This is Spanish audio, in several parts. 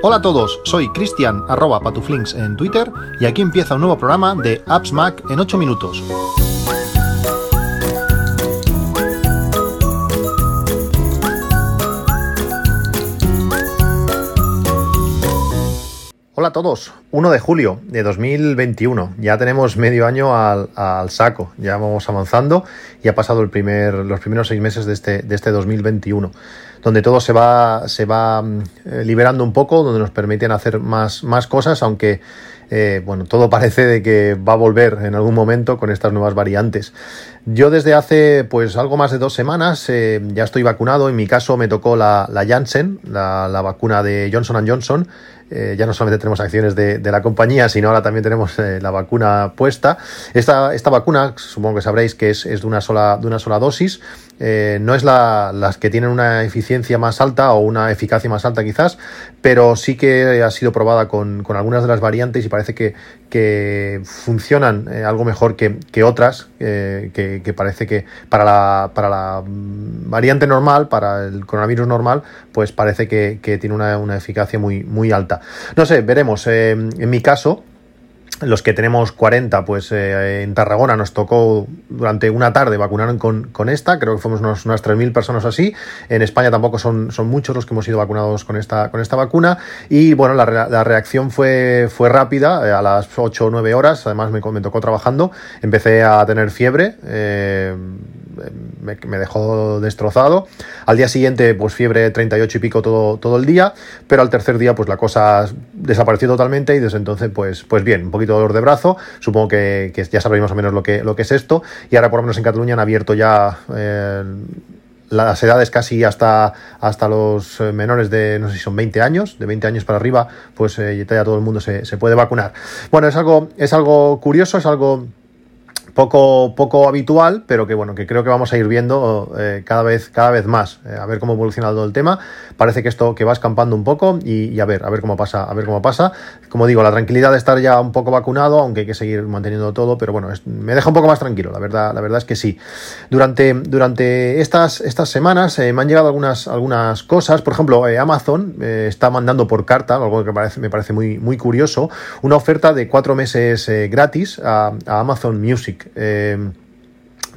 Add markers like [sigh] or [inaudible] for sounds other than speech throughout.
Hola a todos, soy Cristian arroba patuflinks en Twitter y aquí empieza un nuevo programa de Apps Mac en 8 minutos. Hola a todos, 1 de julio de 2021, ya tenemos medio año al, saco, ya vamos avanzando y ha pasado el primer, los primeros seis meses de este, de este 2021 donde todo se va, se va mm, eh, liberando un poco, donde nos permiten hacer más, más cosas, aunque eh, bueno, todo [laughs] parece de que va a volver en algún momento con estas nuevas variantes. Yo desde hace pues algo más de dos semanas eh, ya estoy vacunado, en mi caso me tocó la, la Janssen, la, la vacuna de Johnson Johnson, eh, ya no solamente tenemos acciones de, la compañía, sino ahora también tenemos eh, la vacuna puesta. Esta, esta vacuna, supongo que sabréis que es, de, una sola, de una sola dosis, eh, no es la, las que tienen una eficiencia más alta o una eficacia más alta quizás, pero sí que ha sido probada con, algunas de las variantes y parece que, que funcionan algo mejor que, otras, que, parece que para la, para la variante normal, para el coronavirus normal, pues parece que, tiene una, una eficacia muy, muy alta. No sé, veremos. Eh, en mi caso, los que tenemos 40, pues eh, en Tarragona nos tocó durante una tarde vacunaron con, con esta, creo que fuimos unas 3.000 personas así. En España tampoco son, son muchos los que hemos sido vacunados con esta, con esta vacuna. Y bueno, la, la reacción fue, fue rápida, eh, a las 8 o 9 horas, además me, me, tocó trabajando, empecé a tener fiebre. Eh, me, dejó destrozado. Al día siguiente, pues fiebre 38 y pico todo, todo el día, pero al tercer día, pues la cosa desapareció totalmente y desde entonces, pues, pues bien, un poquito de dolor de brazo. Supongo que, ya sabréis más o menos lo que, lo que es esto. Y ahora, por lo menos en Cataluña, han abierto ya. Eh, las edades casi hasta, hasta los eh, menores de, no sé si son 20 años, de 20 años para arriba, pues eh, ya todo el mundo se, se, puede vacunar. Bueno, es algo, es algo curioso, es algo poco, poco habitual, pero que bueno, que creo que vamos a ir viendo eh, cada, vez, cada vez más, eh, a ver cómo evoluciona todo el tema. Parece que esto que va escampando un poco y, a ver, a ver cómo pasa, a ver cómo pasa. Como digo, la tranquilidad de estar ya un poco vacunado, aunque hay que seguir manteniendo todo, pero bueno, me deja un poco más tranquilo, la verdad, la verdad es que sí. Durante, durante estas, estas semanas eh, me han llegado algunas, algunas cosas, por ejemplo, Amazon está mandando por carta, algo que parece, me parece muy, muy curioso, una oferta de cuatro meses gratis a Amazon Music. Eh,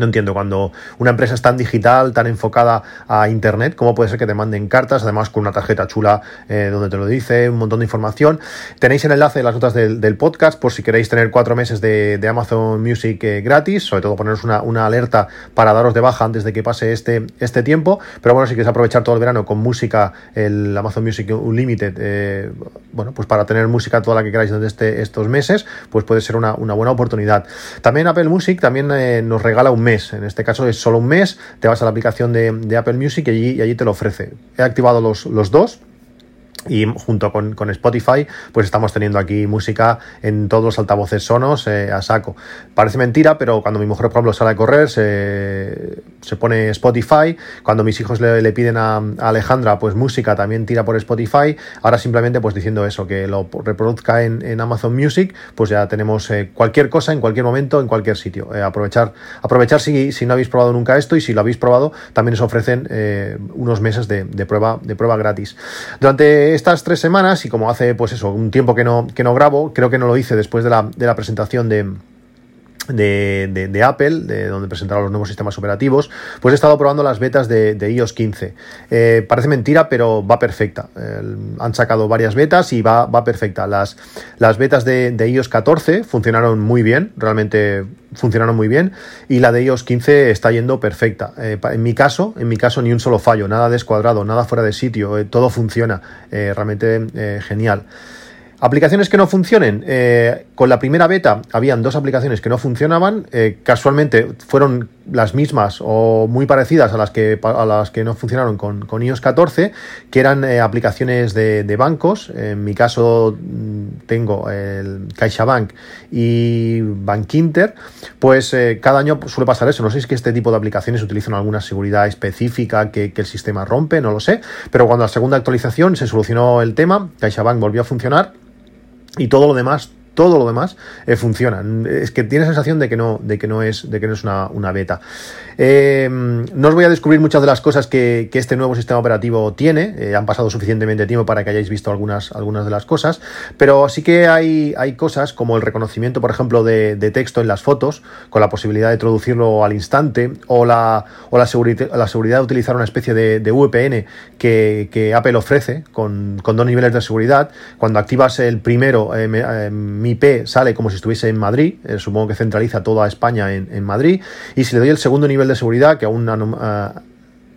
no entiendo, cuando una empresa es tan digital, tan enfocada a Internet, ¿cómo puede ser que te manden cartas, además con una tarjeta chula eh, donde te lo dice, un montón de información? Tenéis el enlace de las notas del, podcast por si queréis tener cuatro meses de, Amazon Music eh, gratis, sobre todo poneros una, alerta para daros de baja antes de que pase este, este tiempo. Pero bueno, si queréis aprovechar todo el verano con música, el Amazon Music Unlimited, eh, bueno, pues para tener música toda la que queráis durante este, estos meses, pues puede ser una, una buena oportunidad. También Apple Music también nos regala un mes. En este caso es solo un mes, te vas a la aplicación de, Apple Music y allí, y allí, te lo ofrece. He activado los, los dos y junto con, Spotify, pues estamos teniendo aquí música en todos los altavoces sonos eh, a saco. Parece mentira, pero cuando mi mujer, por ejemplo, sale a correr, se, se pone Spotify. Cuando mis hijos le, piden a, Alejandra, pues música también tira por Spotify. Ahora simplemente, pues diciendo eso, que lo reproduzca en, Amazon Music, pues ya tenemos eh, cualquier cosa en cualquier momento, en cualquier sitio. Eh, aprovechar aprovechar si, si, no habéis probado nunca esto y si lo habéis probado, también os ofrecen unos meses de, de, prueba, de prueba gratis. Durante estas tres semanas, y como hace pues eso, un tiempo que no, que no grabo, creo que no lo hice después de la, de la presentación de, de, Apple, de donde presentaron los nuevos sistemas operativos, pues he estado probando las betas de, iOS 15. Eh, parece mentira, pero va perfecta. han sacado varias betas y va, perfecta. Las, las betas de, iOS 14 funcionaron muy bien, realmente funcionaron muy bien, y la de iOS 15 está yendo perfecta. Eh, en mi caso, en mi caso ni un solo fallo, nada descuadrado, nada fuera de sitio, eh, todo funciona realmente genial. Aplicaciones que no funcionen. Eh, con la primera beta habían dos aplicaciones que no funcionaban. Eh, casualmente fueron las mismas o muy parecidas a las que, a las que no funcionaron con, con iOS 14, que eran eh, aplicaciones de, bancos. En mi caso mm, tengo el CaixaBank y Bankinter. Pues cada año suele pasar eso. No sé si este tipo de aplicaciones utilizan alguna seguridad específica que, que el sistema rompe, no lo sé. Pero cuando la segunda actualización se solucionó el tema, CaixaBank volvió a funcionar y todo lo demás todo lo demás eh, funciona. Es que tiene sensación de que no, de que no es, de que no es una, beta. Eh, no os voy a descubrir muchas de las cosas que, este nuevo sistema operativo tiene. Eh, han pasado suficientemente tiempo para que hayáis visto algunas, algunas de las cosas. Pero sí que hay, hay cosas como el reconocimiento, por ejemplo, de, texto en las fotos, con la posibilidad de traducirlo al instante, o la, o la, la seguridad de utilizar una especie de, VPN que, Apple ofrece con, con, dos niveles de seguridad. Cuando activas el primero, mi IP sale como si estuviese en Madrid, eh, supongo que centraliza toda España en, Madrid, y si le doy el segundo nivel de seguridad, que aún uh,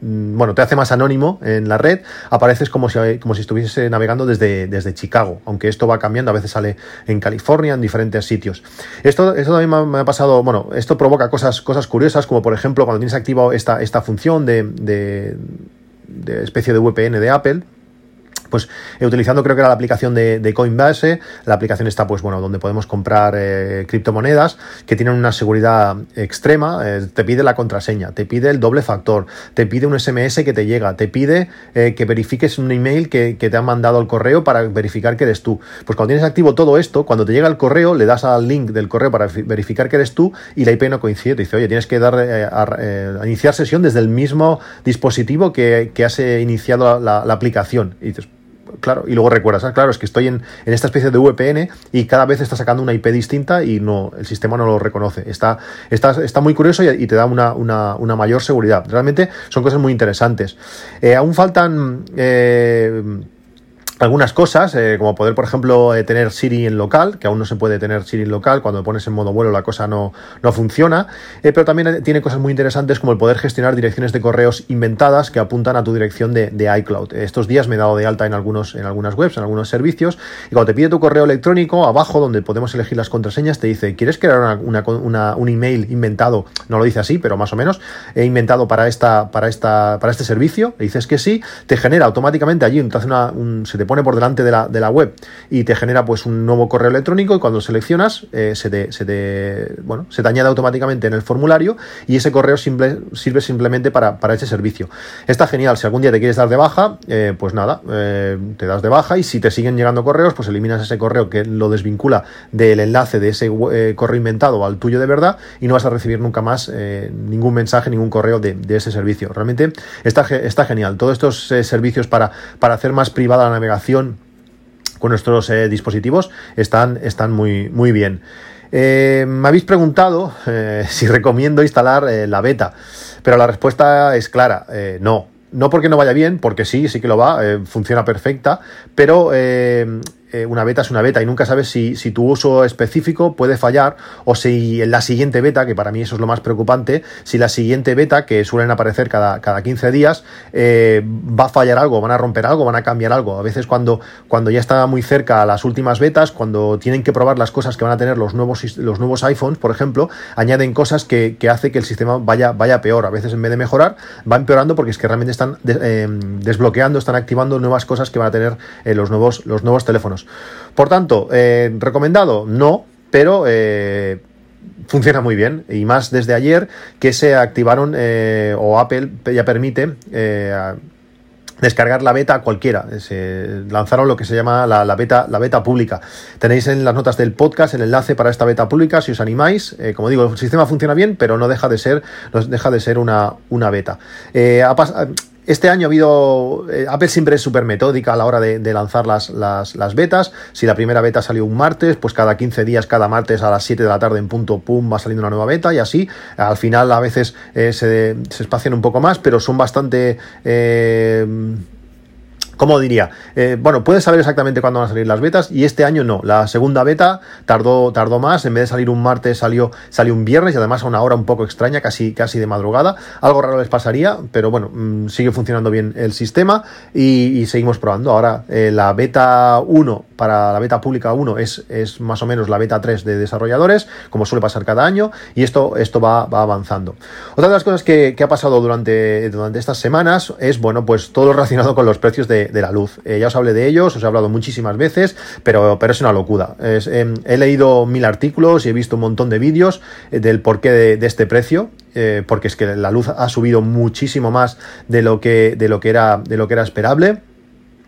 bueno, te hace más anónimo en la red, apareces como si, como si estuviese navegando desde, desde Chicago, aunque esto va cambiando, a veces sale en California, en diferentes sitios. Esto, esto también me ha, pasado, bueno, esto provoca cosas, cosas curiosas, como por ejemplo cuando tienes activado esta, esta función de, de, de especie de VPN de Apple, pues eh, utilizando creo que era la aplicación de, Coinbase, la aplicación está pues bueno, donde podemos comprar eh, criptomonedas que tienen una seguridad extrema, eh, te pide la contraseña, te pide el doble factor, te pide un SMS que te llega, te pide que verifiques un email que, te han mandado al correo para verificar que eres tú. Pues cuando tienes activo todo esto, cuando te llega el correo, le das al link del correo para verificar que eres tú y la IP no coincide. Te dice, oye, tienes que dar iniciar sesión desde el mismo dispositivo que, has iniciado la, la aplicación. Y dices, claro, y luego recuerdas, ah, claro, es que estoy en, esta especie de VPN y cada vez está sacando una IP distinta y no, el sistema no lo reconoce. Está, está, está muy curioso y, te da una, una, mayor seguridad. Realmente son cosas muy interesantes. Eh, aún faltan eh, algunas cosas, eh, como poder, por ejemplo, eh, tener Siri en local, que aún no se puede tener Siri en local, cuando pones en modo vuelo la cosa no, no funciona, eh, pero también tiene cosas muy interesantes como el poder gestionar direcciones de correos inventadas que apuntan a tu dirección de, iCloud. Estos días me he dado de alta en, algunos, en algunas webs, en algunos servicios, y cuando te pide tu correo electrónico, abajo donde podemos elegir las contraseñas, te dice, ¿quieres crear una, un email inventado? No lo dice así, pero más o menos, he inventado para, esta, para, esta, para este servicio, le dices que sí, te genera automáticamente allí, te hace una, un, se te pone por delante de la, de la, web y te genera pues un nuevo correo electrónico y cuando seleccionas eh, se, te, se, te, bueno, se te añade automáticamente en el formulario y ese correo simple, sirve simplemente para, para, ese servicio. Está genial, si algún día te quieres dar de baja, eh, pues nada, eh, te das de baja y si te siguen llegando correos, pues eliminas ese correo que lo desvincula del enlace de ese correo inventado al tuyo de verdad y no vas a recibir nunca más ningún mensaje, ningún correo de, de, ese servicio. Realmente está, está genial. Todos estos servicios para, para hacer más privada la navegación con nuestros eh, dispositivos están, están muy, muy bien. Eh, me habéis preguntado eh, [laughs] si recomiendo instalar la beta, pero la respuesta es clara, no. No porque no vaya bien, porque sí, sí que lo va, funciona perfecta, pero eh, una beta es una beta y nunca sabes si, tu uso específico puede fallar o si en la siguiente beta, que para mí eso es lo más preocupante, si la siguiente beta, que suelen aparecer cada, cada 15 días, eh, va a fallar algo, van a romper algo, van a cambiar algo. A veces cuando, cuando ya está muy cerca a las últimas betas, cuando tienen que probar las cosas que van a tener los nuevos, los nuevos iPhones, por ejemplo, añaden cosas que, que hace que el sistema vaya, vaya peor. A veces en vez de mejorar, va empeorando porque es que realmente están eh, desbloqueando, están activando nuevas cosas que van a tener los, nuevos, los nuevos teléfonos. Por tanto, eh, ¿recomendado? No, pero eh, funciona muy bien. Y más desde ayer que se activaron eh, o Apple ya permite descargar la beta a cualquiera. Se lanzaron lo que se llama la, beta, la beta pública. Tenéis en las notas del podcast el enlace para esta beta pública si os animáis. como digo, el sistema funciona bien, pero no deja de ser, no deja de ser una, una beta. Ha este año ha habido. Eh, Apple siempre es súper metódica a la hora de, lanzar las, las, betas. Si la primera beta salió un martes, pues cada 15 días, cada martes a las 7 de la tarde en punto pum va saliendo una nueva beta y así. Al final a veces eh, se, se, espacian un poco más, pero son bastante. Eh, ¿Cómo diría? Eh, bueno, puedes saber exactamente cuándo van a salir las betas y este año no. La segunda beta tardó, tardó más. En vez de salir un martes, salió, salió un viernes y además a una hora un poco extraña, casi, casi de madrugada. Algo raro les pasaría, pero bueno, mm, sigue funcionando bien el sistema y, seguimos probando. Ahora, eh, la beta 1 para la beta pública 1 es, es más o menos la beta 3 de desarrolladores, como suele pasar cada año, y esto, esto va, va avanzando. Otra de las cosas que, ha pasado durante, durante estas semanas es, bueno, pues todo lo relacionado con los precios de, la luz. Eh, ya os hablé de ellos, os he hablado muchísimas veces, pero, pero es una locura. Em, he leído mil artículos y he visto un montón de vídeos eh, del porqué de, este precio. Eh, porque es que la luz ha subido muchísimo más de lo que, de lo que, era, de lo que era esperable.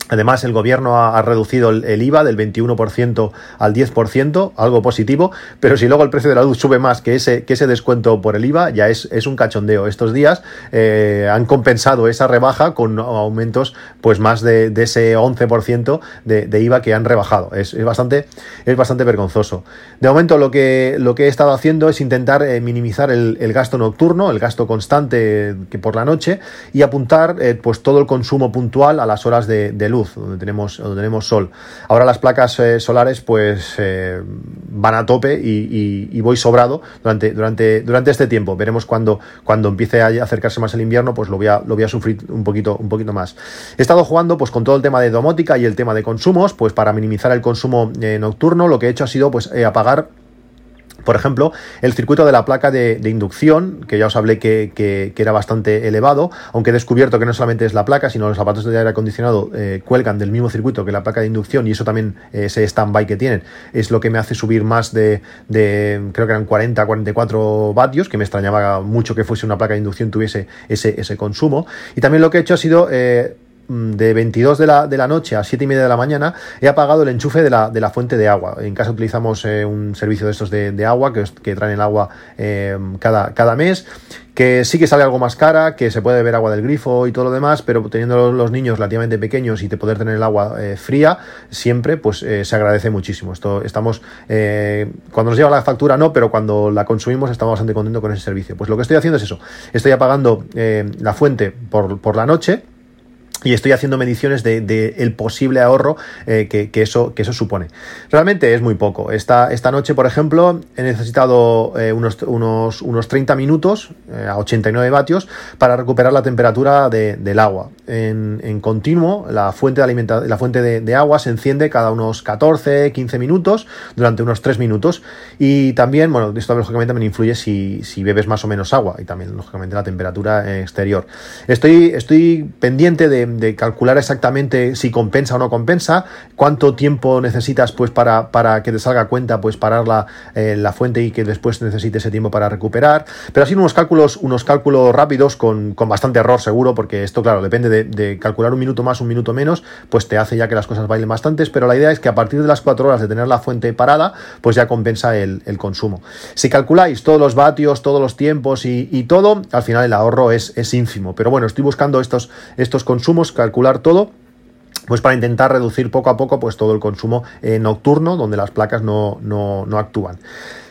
Además, el gobierno ha, reducido el, IVA del 21% al 10%, algo positivo, pero si luego el precio de la luz sube más que ese, que ese descuento por el IVA, ya es, es un cachondeo. Estos días eh, han compensado esa rebaja con aumentos pues más de, ese 11% de, de, IVA que han rebajado. Es, bastante, es bastante vergonzoso. De momento, lo que, lo que he estado haciendo es intentar eh, minimizar el, gasto nocturno, el gasto constante que por la noche, y apuntar eh, pues todo el consumo puntual a las horas de, de luz donde tenemos, donde tenemos sol. Ahora las placas eh, solares pues eh, van a tope y, voy sobrado durante, durante, durante este tiempo. Veremos cuando, cuando empiece a acercarse más el invierno, pues lo voy a, lo voy a sufrir un poquito, un poquito más. He estado jugando pues con todo el tema de domótica y el tema de consumos, pues para minimizar el consumo eh, nocturno, lo que he hecho ha sido pues apagar por ejemplo, el circuito de la placa de, inducción, que ya os hablé que, era bastante elevado, aunque he descubierto que no solamente es la placa, sino los zapatos de aire acondicionado eh, cuelgan del mismo circuito que la placa de inducción y eso también, eh, ese stand-by que tienen, es lo que me hace subir más de, creo que eran 40, 44 vatios, que me extrañaba mucho que fuese una placa de inducción tuviese ese, ese consumo. Y también lo que he hecho ha sido... Eh, de 22 de la, de la noche a 7 y media de la mañana he apagado el enchufe de la, de la fuente de agua. En casa utilizamos eh, un servicio de estos de, agua que, que, traen el agua eh, cada, cada mes que sí que sale algo más cara, que se puede beber agua del grifo y todo lo demás, pero teniendo los niños relativamente pequeños y de poder tener el agua eh, fría, siempre, pues se agradece muchísimo. Esto estamos, cuando nos lleva la factura no, pero cuando la consumimos estamos bastante contentos con ese servicio. Pues lo que estoy haciendo es eso, estoy apagando la fuente por, por la noche, y estoy haciendo mediciones de, el posible ahorro eh, que, eso, que eso supone. Realmente es muy poco. Esta, esta noche, por ejemplo, he necesitado eh, unos, unos, unos, 30 minutos eh, a 89 vatios para recuperar la temperatura del agua. En, continuo, la fuente, de, alimenta la fuente de, agua se enciende cada unos 14, 15 minutos durante unos 3 minutos. Y también, bueno, esto lógicamente me influye si, si bebes más o menos agua y también, lógicamente, la temperatura exterior. Estoy, estoy pendiente de de, calcular exactamente si compensa o no compensa, cuánto tiempo necesitas pues para, para que te salga cuenta pues parar la, la, fuente y que después necesite ese tiempo para recuperar. Pero así unos cálculos, unos cálculos rápidos con, con bastante error seguro, porque esto, claro, depende de, calcular un minuto más, un minuto menos, pues te hace ya que las cosas bailen bastantes, pero la idea es que a partir de las cuatro horas de tener la fuente parada, pues ya compensa el, consumo. Si calculáis todos los vatios, todos los tiempos y, todo, al final el ahorro es, es ínfimo. Pero bueno, estoy buscando estos, estos consumos calcular todo pues para intentar reducir poco a poco pues todo el consumo eh, nocturno donde las placas no, actúan.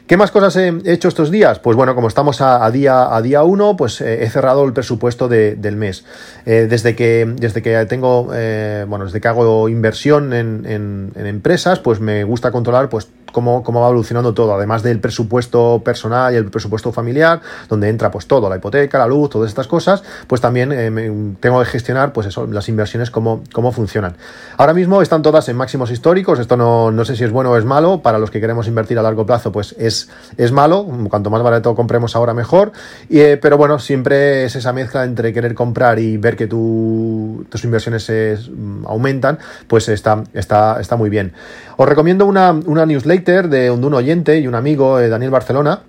¿Qué más cosas he hecho estos días? Pues bueno, como estamos a, día a día 1, pues eh, he cerrado el presupuesto del mes. Eh, desde, que, desde que tengo, bueno, desde que hago inversión en, empresas, pues me gusta controlar pues cómo, va evolucionando todo, además del presupuesto personal y el presupuesto familiar, donde entra pues todo, la hipoteca, la luz, todas estas cosas, pues también eh, tengo que gestionar pues eso, las inversiones, cómo, cómo funcionan. Ahora mismo están todas en máximos históricos, esto no, no sé si es bueno o es malo, para los que queremos invertir a largo plazo, pues es, es malo, cuanto más barato compremos ahora mejor, eh, pero bueno, siempre es esa mezcla entre querer comprar y ver que tu, tus inversiones se, mm, aumentan, pues está, está, está muy bien. Os recomiendo una, una newsletter de un, oyente y un amigo, eh, Daniel Barcelona,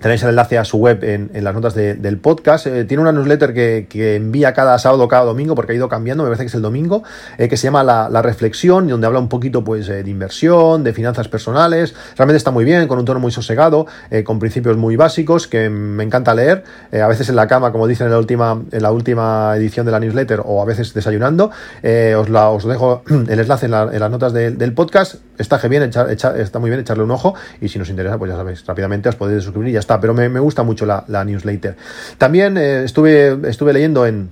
Tenéis el enlace a su web en, las notas del podcast. Eh, tiene una newsletter que, envía cada sábado, cada domingo, porque ha ido cambiando, me parece que es el domingo, eh, que se llama la, Reflexión, y donde habla un poquito pues, de inversión, de finanzas personales. Realmente está muy bien, con un tono muy sosegado, con principios muy básicos, que me encanta leer. a veces en la cama, como dicen en la última, en la última edición de la newsletter, o a veces desayunando. os, la, os dejo [clears throat] el enlace en, las notas del podcast. Está, bien, está muy bien echarle un ojo, y si nos interesa, pues ya sabéis, rápidamente os podéis suscribir y ya pero me, gusta mucho la, newsletter. También eh, estuve, estuve leyendo en,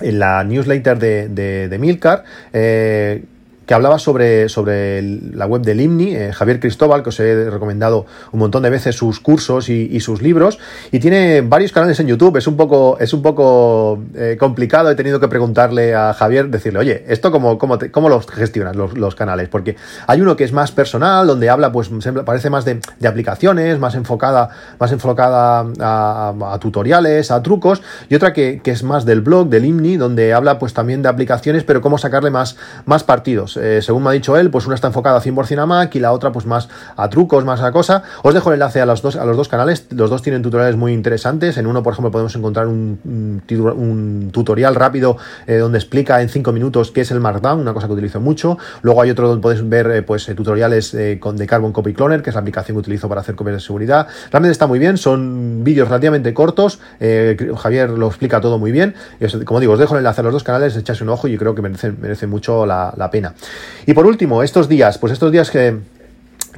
en la newsletter de, de, de Milcar. Eh, que hablaba sobre, sobre la web del IMNI, eh, Javier Cristóbal, que os he recomendado un montón de veces sus cursos y, sus libros, y tiene varios canales en YouTube, es un poco, es un poco eh, complicado, he tenido que preguntarle a Javier, decirle, oye, ¿esto cómo, cómo, cómo los gestionas los, canales? Porque hay uno que es más personal, donde habla, pues parece más de, aplicaciones, más enfocada, más enfocada a, tutoriales, a trucos, y otra que, es más del blog, del IMNI, donde habla pues también de aplicaciones, pero cómo sacarle más, más partidos. Eh, según me ha dicho él, pues una está enfocada 100% a Mac y la otra pues más a trucos, más a cosa. Os dejo el enlace a los dos, a los dos canales, los dos tienen tutoriales muy interesantes. En uno, por ejemplo, podemos encontrar un, tutorial rápido eh, donde explica en 5 minutos qué es el Markdown, una cosa que utilizo mucho. Luego hay otro donde podéis ver pues tutoriales con, de Carbon Copy Cloner, que es la aplicación que utilizo para hacer copias de seguridad. Realmente está muy bien, son vídeos relativamente cortos. Javier lo explica todo muy bien. como digo, os dejo el enlace a los dos canales, echarse un ojo y creo que merece, merece mucho la pena. Y por último, estos días, pues estos días que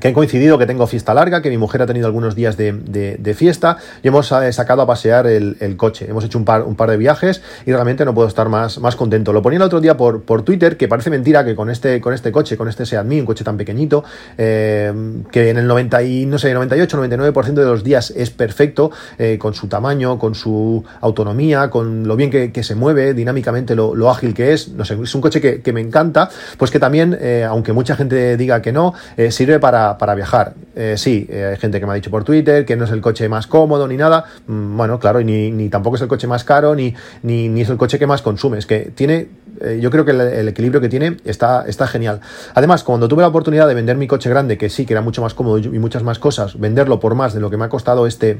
que han coincidido que tengo fiesta larga, que mi mujer ha tenido algunos días de, fiesta y hemos eh, sacado a pasear el, coche. Hemos hecho un par, un par de viajes y realmente no puedo estar más, más contento. Lo ponía el otro día por, por Twitter, que parece mentira que con este, con este coche, con este Seat Mii, un coche tan pequeñito, eh, que en el 90 y, no sé, 98, 99% de los días es perfecto, eh, con su tamaño, con su autonomía, con lo bien que, se mueve, dinámicamente lo, ágil que es. No sé, es un coche que, que me encanta, pues que también, aunque mucha gente diga que no, sirve para para, viajar. Eh, sí, eh, hay gente que me ha dicho por Twitter que no es el coche más cómodo ni nada. Mm, bueno, claro, ni, tampoco es el coche más caro, ni, ni, es el coche que más consume. Es que tiene, eh, yo creo que el, equilibrio que tiene está, está genial. Además, cuando tuve la oportunidad de vender mi coche grande, que sí, que era mucho más cómodo y muchas más cosas, venderlo por más de lo que me ha costado este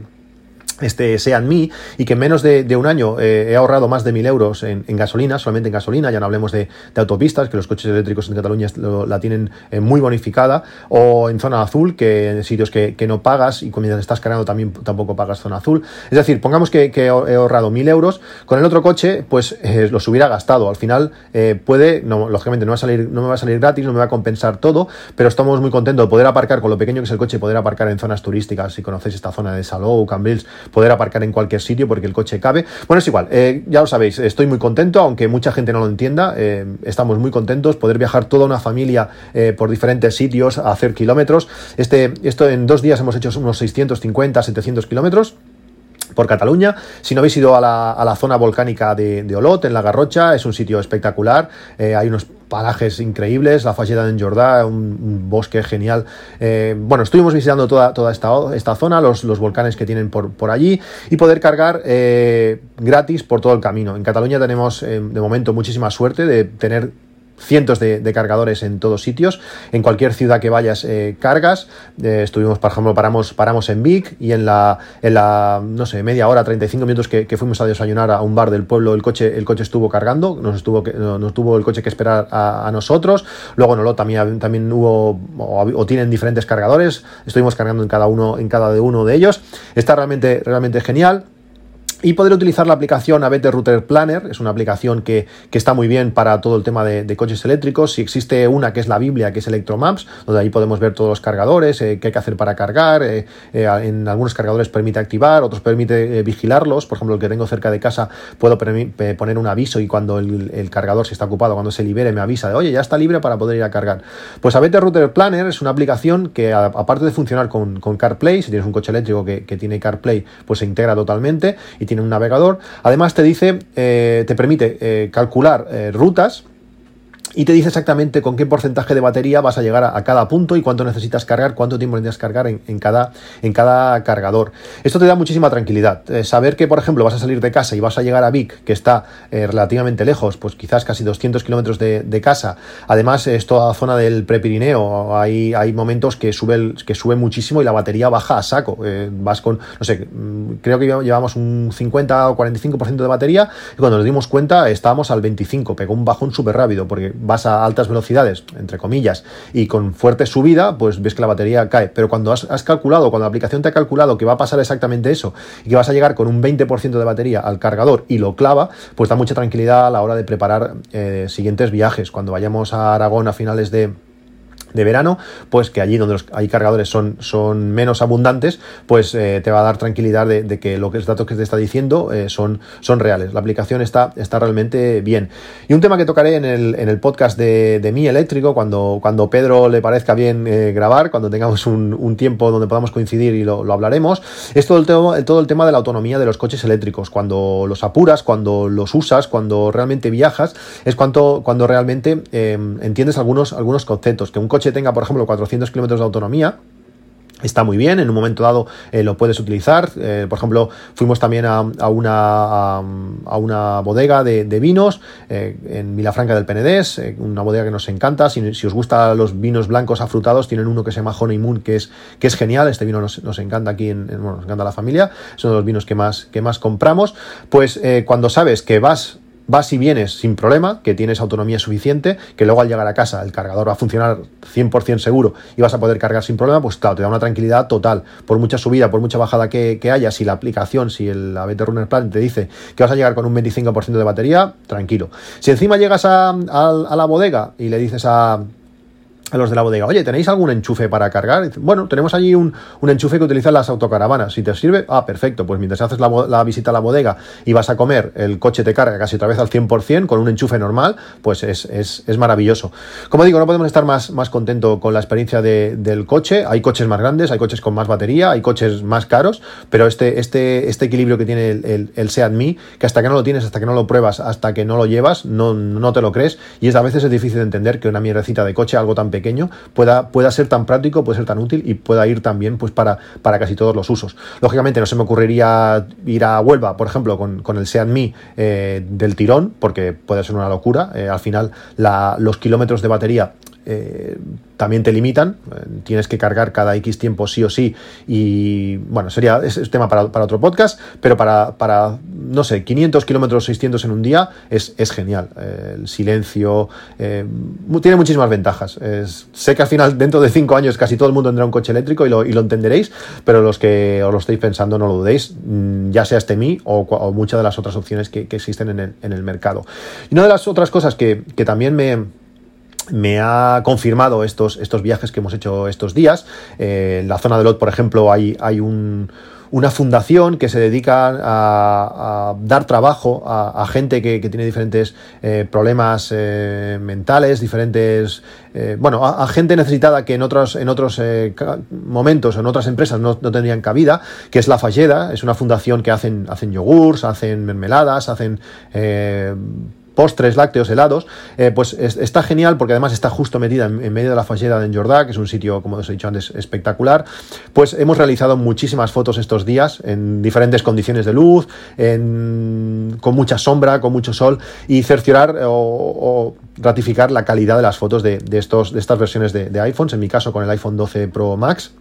este sean mí y que en menos de, un año eh, he ahorrado más de mil euros en, gasolina, solamente en gasolina, ya no hablemos de, autopistas, que los coches eléctricos en Cataluña la tienen eh, muy bonificada, o en zona azul, que en sitios que, no pagas y mientras estás cargando también tampoco pagas zona azul. Es decir, pongamos que, he ahorrado mil euros, con el otro coche pues eh, los hubiera gastado. Al final puede, lógicamente no, va a salir, no me va a salir gratis, no me va a compensar todo, pero estamos muy contentos de poder aparcar con lo pequeño que es el coche, poder aparcar en zonas turísticas, si conocéis esta zona de Salou, Cambrils, poder aparcar en cualquier sitio porque el coche cabe. Bueno, es igual, eh, ya lo sabéis, estoy muy contento, aunque mucha gente no lo entienda, eh, estamos muy contentos, poder viajar toda una familia eh, por diferentes sitios, a hacer kilómetros. Este, esto en dos días hemos hecho unos 650, 700 kilómetros por Cataluña. Si no habéis ido a la, zona volcánica de, Olot, en la Garrocha, es un sitio espectacular. hay unos parajes increíbles, la Falleda en Jordá, un, bosque genial. Eh, bueno, estuvimos visitando toda, toda esta, esta zona, los, los, volcanes que tienen por, por allí y poder cargar eh, gratis por todo el camino. En Cataluña tenemos eh, de momento muchísima suerte de tener cientos de, cargadores en todos sitios. En cualquier ciudad que vayas, eh, cargas. Eh, estuvimos, por ejemplo, paramos, paramos en Vic y en la, en la, no sé, media hora, 35 minutos que, fuimos a desayunar a un bar del pueblo, el coche, el coche estuvo cargando, nos estuvo, nos tuvo el coche que esperar a, nosotros. Luego en también, también hubo, o, tienen diferentes cargadores. Estuvimos cargando en cada uno, en cada uno de ellos. Está realmente, realmente genial y poder utilizar la aplicación ABT Router Planner, es una aplicación que, está muy bien para todo el tema de, coches eléctricos. Si existe una que es la Biblia, que es Electromaps, donde ahí podemos ver todos los cargadores, eh, qué hay que hacer para cargar. Eh, eh, en algunos cargadores permite activar, otros permite vigilarlos. Por ejemplo, el que tengo cerca de casa puedo poner un aviso y cuando el, cargador se está ocupado, cuando se libere, me avisa de oye, ya está libre para poder ir a cargar. Pues ABT Router Planner es una aplicación que, aparte de funcionar con, CarPlay, si tienes un coche eléctrico que, que tiene CarPlay, pues se integra totalmente y tiene un navegador. Además te dice, eh, te permite eh, calcular eh, rutas y te dice exactamente con qué porcentaje de batería vas a llegar a, cada punto y cuánto necesitas cargar, cuánto tiempo necesitas cargar en, cada, en cada cargador. Esto te da muchísima tranquilidad. Eh, saber que, por ejemplo, vas a salir de casa y vas a llegar a Vic, que está eh, relativamente lejos, pues quizás casi 200 kilómetros de, casa. Además, es toda zona del Prepirineo. Hay, hay momentos que sube, que sube muchísimo y la batería baja a saco. Eh, vas con, no sé, mm, creo que llevamos un 50 o 45% de batería y cuando nos dimos cuenta estábamos al 25. Pegó un bajón súper rápido porque vas a altas velocidades, entre comillas, y con fuerte subida, pues ves que la batería cae. Pero cuando has, calculado, cuando la aplicación te ha calculado que va a pasar exactamente eso y que vas a llegar con un 20% de batería al cargador y lo clava, pues da mucha tranquilidad a la hora de preparar eh, siguientes viajes. Cuando vayamos a Aragón a finales de de verano, pues que allí donde los, hay cargadores son, son menos abundantes, pues eh, te va a dar tranquilidad de, que lo que los datos que te está diciendo eh, son, son reales. La aplicación está, está realmente bien. Y un tema que tocaré en el, en el podcast de, de Mi Eléctrico, cuando, cuando Pedro le parezca bien eh, grabar, cuando tengamos un, un, tiempo donde podamos coincidir y lo, lo hablaremos, es todo el, tema, todo el tema de la autonomía de los coches eléctricos. Cuando los apuras, cuando los usas, cuando realmente viajas, es cuando realmente entiendes algunos, algunos conceptos. Que un coche tenga, por ejemplo, 400 kilómetros de autonomía, está muy bien, en un momento dado eh, lo puedes utilizar. Eh, por ejemplo, fuimos también a, una, a, una bodega de, vinos eh, en Milafranca del Penedés, una bodega que nos encanta. Si, os gustan los vinos blancos afrutados, tienen uno que se llama Honey Moon, que es, que es genial. Este vino nos, encanta aquí, en, bueno, nos encanta la familia. Son de los vinos que más, que más compramos. Pues cuando sabes que vas vas y vienes sin problema, que tienes autonomía suficiente, que luego al llegar a casa el cargador va a funcionar 100% seguro y vas a poder cargar sin problema, pues claro, te da una tranquilidad total. Por mucha subida, por mucha bajada que, haya, si la aplicación, si el ABT Runner Plan te dice que vas a llegar con un 25% de batería, tranquilo. Si encima llegas a la bodega y le dices a a los de la bodega, oye, ¿tenéis algún enchufe para cargar? Bueno, tenemos allí un, enchufe que utilizan las autocaravanas. Si te sirve, ah, perfecto. Pues mientras haces la, visita a la bodega y vas a comer, el coche te carga casi otra vez al 100% con un enchufe normal, pues es, maravilloso. Como digo, no podemos estar más, más contentos con la experiencia del coche. Hay coches más grandes, hay coches con más batería, hay coches más caros, pero este, este, este equilibrio que tiene el, el, Seat Me, que hasta que no lo tienes, hasta que no lo pruebas, hasta que no lo llevas, no, no te lo crees. Y es a veces es difícil de entender que una mierdecita de coche, algo tan pequeño, pequeño pueda, pueda ser tan práctico, puede ser tan útil y pueda ir también pues, para, para casi todos los usos. Lógicamente no se me ocurriría ir a Huelva, por ejemplo, con, con el Seat Me eh, del tirón, porque puede ser una locura. Eh, al final la, los kilómetros de batería eh, también te limitan, eh, tienes que cargar cada X tiempo sí o sí y bueno, sería es, tema para, otro podcast, pero para, para no sé, 500 kilómetros, 600 en un día es, genial. Eh, el silencio tiene muchísimas ventajas. sé que al final, dentro de 5 años, casi todo el mundo tendrá un coche eléctrico y lo, lo entenderéis, pero los que os lo estáis pensando no lo dudéis, mm, ya sea este Mi o, muchas de las otras opciones que, existen en el, en el mercado. Y una de las otras cosas que, que también me me ha confirmado estos, estos viajes que hemos hecho estos días. Eh, en la zona de Lot, por ejemplo, hay, hay una fundación que se dedica a, dar trabajo a, gente que, tiene diferentes eh, problemas eh, mentales, diferentes, bueno, a, gente necesitada que en otros, en otros momentos, en otras empresas no, tendrían cabida, que es la Falleda, es una fundación que hacen, hacen yogurts, hacen mermeladas, hacen postres lácteos helados, eh, pues está genial porque además está justo metida en, medio de la fallera de Enjordá, que es un sitio, como os he dicho antes, espectacular. Pues hemos realizado muchísimas fotos estos días en diferentes condiciones de luz, con mucha sombra, con mucho sol, y cerciorar o, ratificar la calidad de las fotos de, estos, de estas versiones de, iPhones, en mi caso con el iPhone 12 Pro Max.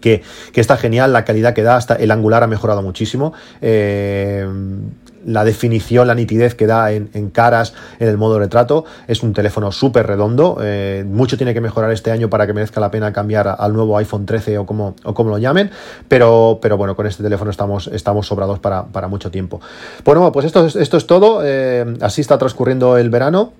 Que, está genial, la calidad que da, hasta el angular ha mejorado muchísimo. Eh, la definición, la nitidez que da en, caras, en el modo retrato. Es un teléfono súper redondo. Eh, mucho tiene que mejorar este año para que merezca la pena cambiar al nuevo iPhone 13 o como, o como lo llamen. Pero, pero bueno, con este teléfono estamos, estamos sobrados para, mucho tiempo. Bueno, pues esto, esto es todo. Eh, así está transcurriendo el verano.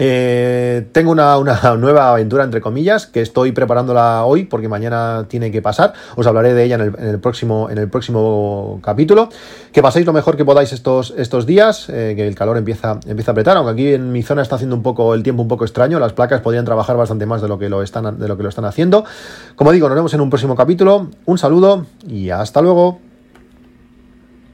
Eh, tengo una, [laughs] nueva aventura, entre comillas, que estoy preparándola hoy porque mañana tiene que pasar. Os hablaré de ella en el, próximo, en el próximo capítulo. Que paséis lo mejor que podáis estos, estos días, eh, que el calor empieza, empieza a apretar, aunque aquí en mi zona está haciendo un poco el tiempo un poco extraño. Las placas podrían trabajar bastante más de lo que lo están, de lo que lo están haciendo. Como digo, nos vemos en un próximo capítulo. Un saludo y hasta luego.